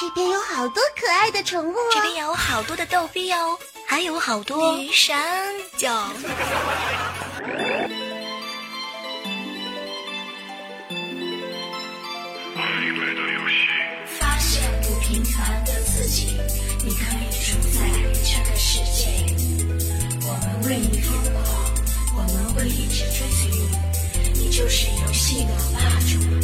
这边有好多可爱的宠物，这边有好多的逗比哦，还有好多鱼山椒。发现不平凡的自己，你可以主宰这个世界。我们为你疯狂，我们会一直追随你，你就是游戏的霸主。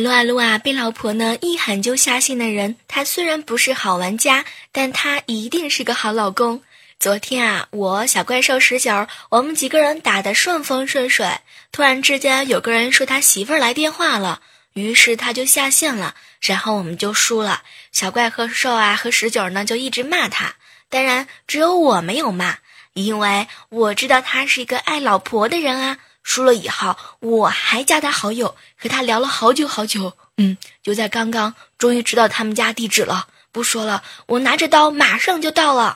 撸啊撸啊！被老婆呢一喊就下线的人，他虽然不是好玩家，但他一定是个好老公。昨天啊，我小怪兽十九，我们几个人打得顺风顺水，突然之间有个人说他媳妇儿来电话了，于是他就下线了，然后我们就输了。小怪和兽啊和十九呢就一直骂他，当然只有我没有骂，因为我知道他是一个爱老婆的人啊。输了以后，我还加他好友，和他聊了好久好久。嗯，就在刚刚，终于知道他们家地址了。不说了，我拿着刀马上就到了。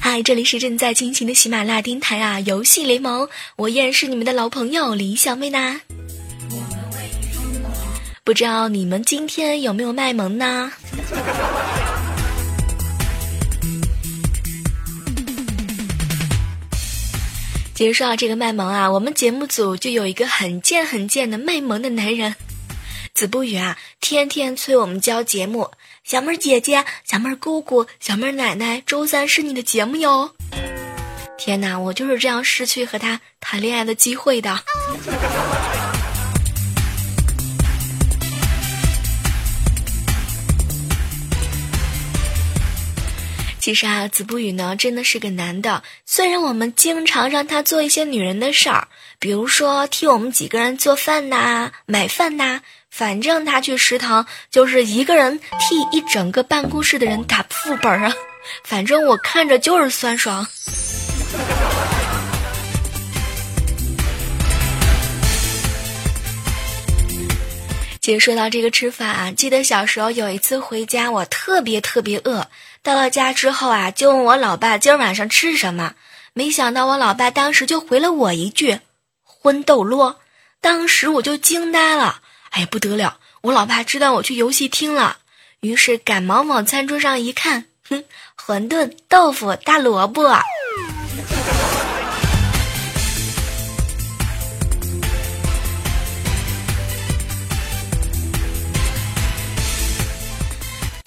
嗨，这里是正在进行的喜马拉雅电台啊，游戏联盟，我依然是你们的老朋友李小妹呢。不知道你们今天有没有卖萌呢？别说到这个卖萌啊，我们节目组就有一个很贱很贱的卖萌的男人，子不语啊，天天催我们交节目。小妹儿姐姐、小妹儿姑姑、小妹儿奶奶，周三是你的节目哟。天哪，我就是这样失去和他谈恋爱的机会的。其实啊，子不语呢真的是个男的。虽然我们经常让他做一些女人的事儿，比如说替我们几个人做饭呐、买饭呐，反正他去食堂就是一个人替一整个办公室的人打副本啊。反正我看着就是酸爽。其实说到这个吃饭啊，记得小时候有一次回家，我特别特别饿。到了家之后啊，就问我老爸今儿晚上吃什么。没想到我老爸当时就回了我一句“荤豆螺”，当时我就惊呆了。哎呀，不得了！我老爸知道我去游戏厅了，于是赶忙往餐桌上一看，哼，馄饨、豆腐、大萝卜。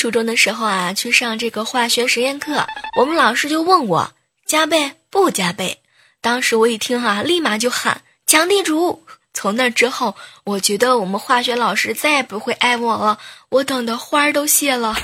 初中的时候啊，去上这个化学实验课，我们老师就问我加倍不加倍。当时我一听啊，立马就喊抢地主。从那之后，我觉得我们化学老师再也不会爱我了，我等的花儿都谢了。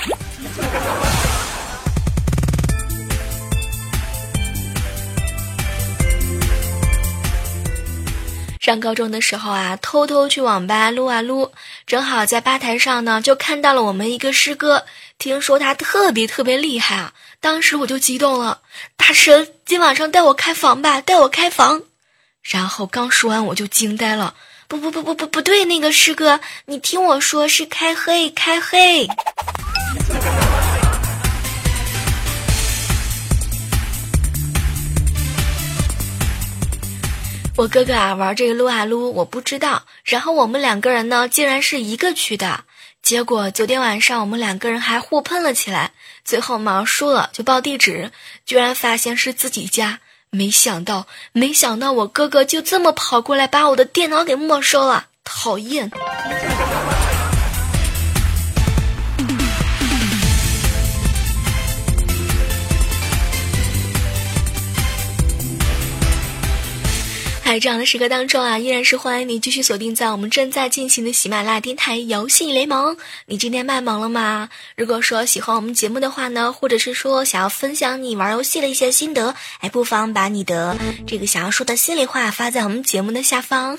上高中的时候啊，偷偷去网吧撸啊撸，正好在吧台上呢，就看到了我们一个师哥。听说他特别特别厉害啊，当时我就激动了，大神，今晚上带我开房吧，带我开房。然后刚说完，我就惊呆了，不不不不不不对，那个师哥，你听我说，是开黑开黑。我哥哥啊玩这个撸啊撸，我不知道。然后我们两个人呢，竟然是一个区的。结果昨天晚上我们两个人还互喷了起来。最后嘛输了就报地址，居然发现是自己家。没想到，没想到我哥哥就这么跑过来把我的电脑给没收了，讨厌。在这样的时刻当中啊，依然是欢迎你继续锁定在我们正在进行的喜马拉雅电台游戏联盟。你今天卖萌了吗？如果说喜欢我们节目的话呢，或者是说想要分享你玩游戏的一些心得，哎，不妨把你的这个想要说的心里话发在我们节目的下方。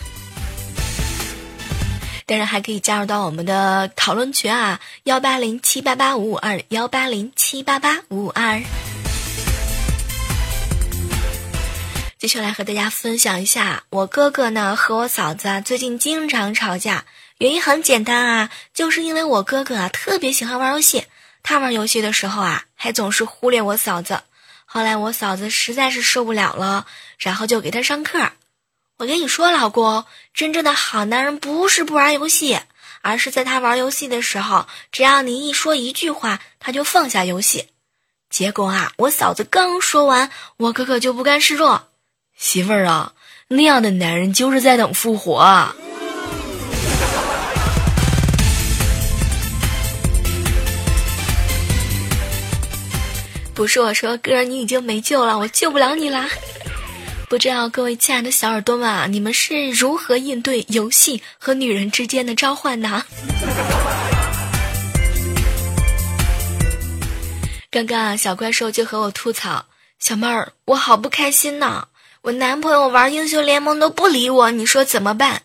当然还可以加入到我们的讨论群啊，幺八零七八八五五二，幺八零七八八五五二。接下来和大家分享一下，我哥哥呢和我嫂子啊最近经常吵架，原因很简单啊，就是因为我哥哥啊特别喜欢玩游戏，他玩游戏的时候啊还总是忽略我嫂子。后来我嫂子实在是受不了了，然后就给他上课。我跟你说，老公，真正的好男人不是不玩游戏，而是在他玩游戏的时候，只要你一说一句话，他就放下游戏。结果啊，我嫂子刚说完，我哥哥就不甘示弱：“媳妇儿啊，那样的男人就是在等复活。”不是我说，哥，你已经没救了，我救不了你啦。不知道各位亲爱的小耳朵们啊，你们是如何应对游戏和女人之间的召唤呢？刚刚啊，小怪兽就和我吐槽：“小妹儿，我好不开心呐，我男朋友玩英雄联盟都不理我，你说怎么办？”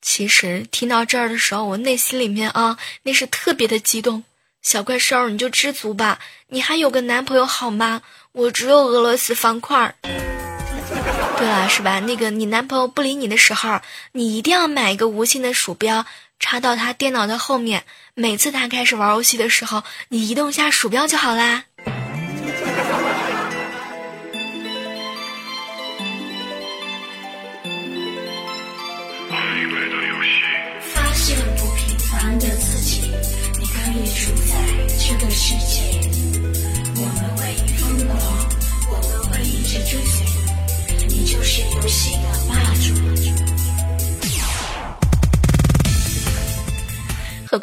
其实听到这儿的时候，我内心里面啊，那是特别的激动。小怪兽，你就知足吧，你还有个男朋友好吗？我只有俄罗斯方块。对了，是吧？那个你男朋友不理你的时候，你一定要买一个无线的鼠标，插到他电脑的后面。每次他开始玩游戏的时候，你移动一下鼠标就好啦。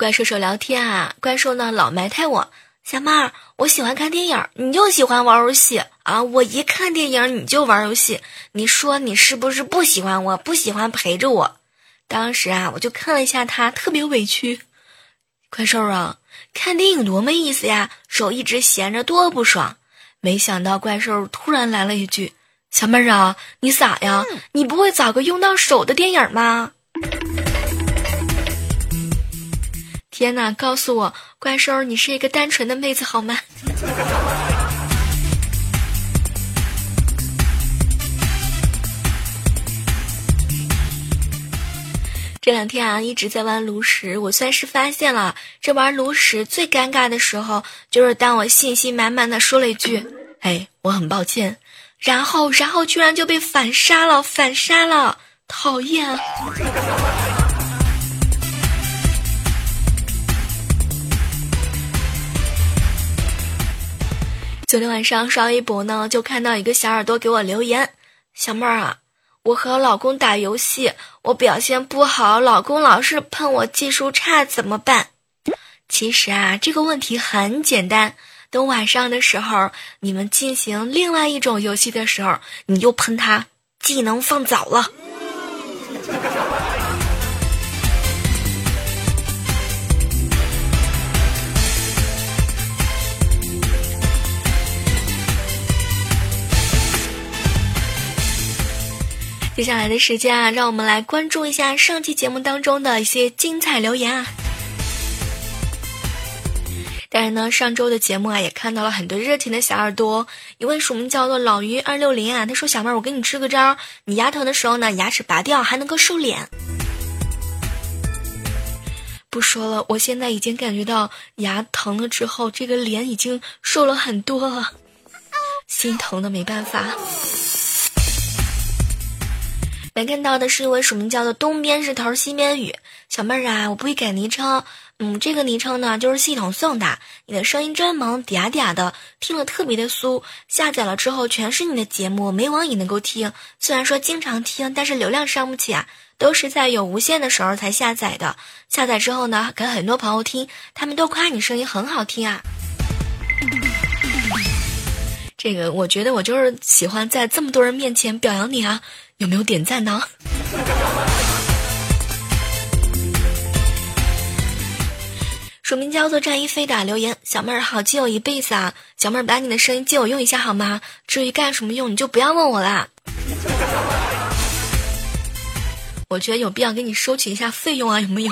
怪兽兽聊天啊，怪兽呢老埋汰我，小妹儿，我喜欢看电影，你就喜欢玩游戏啊！我一看电影你就玩游戏，你说你是不是不喜欢我，不喜欢陪着我？当时啊，我就看了一下他，特别委屈，怪兽啊。看电影多没意思呀，手一直闲着多不爽。没想到怪兽突然来了一句：“小妹儿啊，你咋呀？你不会找个用到手的电影吗？”天哪，告诉我，怪兽，你是一个单纯的妹子好吗？这两天啊，一直在玩炉石，我算是发现了，这玩炉石最尴尬的时候，就是当我信心满满的说了一句“哎，我很抱歉”，然后，然后居然就被反杀了，反杀了，讨厌！昨天晚上刷微博呢，就看到一个小耳朵给我留言：“小妹儿啊。”我和老公打游戏，我表现不好，老公老是喷我技术差，怎么办？其实啊，这个问题很简单。等晚上的时候，你们进行另外一种游戏的时候，你就喷他技能放早了。接下来的时间啊，让我们来关注一下上期节目当中的一些精彩留言啊。当然呢，上周的节目啊，也看到了很多热情的小耳朵。一位署名叫做老于二六零啊，他说：“小妹儿，我给你支个招，你牙疼的时候呢，牙齿拔掉还能够瘦脸。”不说了，我现在已经感觉到牙疼了之后，这个脸已经瘦了很多了，心疼的没办法。来看到的是一位署名叫做东边是头西边雨小妹儿啊，我不会改昵称，嗯，这个昵称呢就是系统送的。你的声音真萌，嗲嗲的，听了特别的酥。下载了之后全是你的节目，没网也能够听。虽然说经常听，但是流量上不起啊，都是在有无线的时候才下载的。下载之后呢，给很多朋友听，他们都夸你声音很好听啊。这个我觉得我就是喜欢在这么多人面前表扬你啊。有没有点赞呢？署名叫做战衣飞的留言：小妹儿好，借我一辈子啊！小妹儿把你的声音借我用一下好吗？至于干什么用，你就不要问我啦。我觉得有必要给你收取一下费用啊，有没有？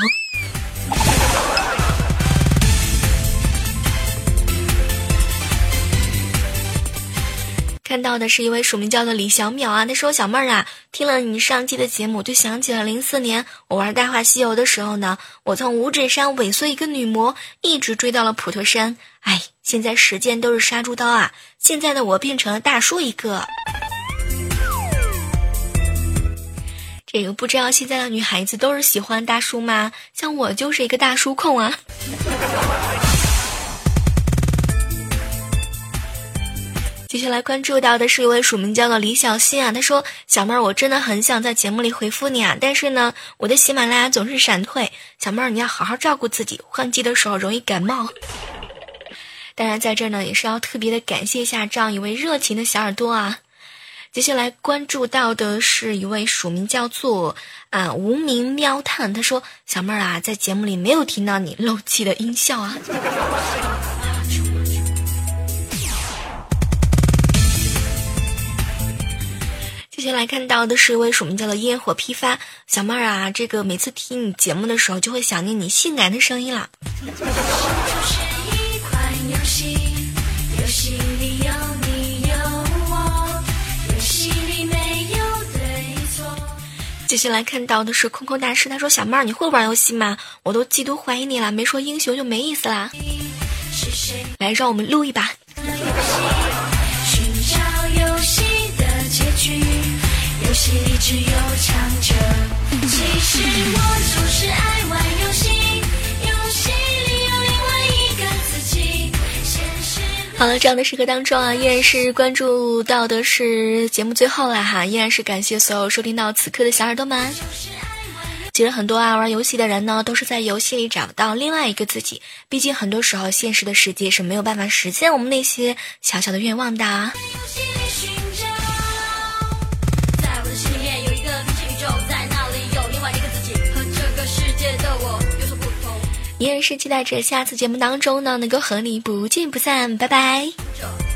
看到的是一位署名叫做李小淼啊，他说：“小妹儿啊，听了你上期的节目，就想起了零四年我玩《大话西游》的时候呢，我从五指山尾随一个女魔，一直追到了普陀山。哎，现在时间都是杀猪刀啊！现在的我变成了大叔一个。这个不知道现在的女孩子都是喜欢大叔吗？像我就是一个大叔控啊。接下来关注到的是一位署名叫做李小新啊，他说：“小妹儿，我真的很想在节目里回复你啊，但是呢，我的喜马拉雅总是闪退。小妹儿，你要好好照顾自己，换季的时候容易感冒。当然，在这儿呢，也是要特别的感谢一下这样一位热情的小耳朵啊。接下来关注到的是一位署名叫做啊无名喵探，他说：小妹儿啊，在节目里没有听到你漏气的音效啊。” 接下来看到的是一位署名叫做烟火批发小妹儿啊，这个每次听你节目的时候，就会想念你性感的声音了。接下来看到的是空空大师，他说：“小妹儿，你会玩游戏吗？我都嫉妒怀疑你了，没说英雄就没意思啦。”来，让我们录一把。游戏里只有强者。其实我就是爱玩游戏，好了，这样的时刻当中啊，依然是关注到的是节目最后了哈，依然是感谢所有收听到此刻的小耳朵们。其实很多爱玩游戏的人呢，都是在游戏里找到另外一个自己。毕竟很多时候，现实的世界是没有办法实现我们那些小小的愿望的。依然是期待着下次节目当中呢，能够和你不见不散，拜拜。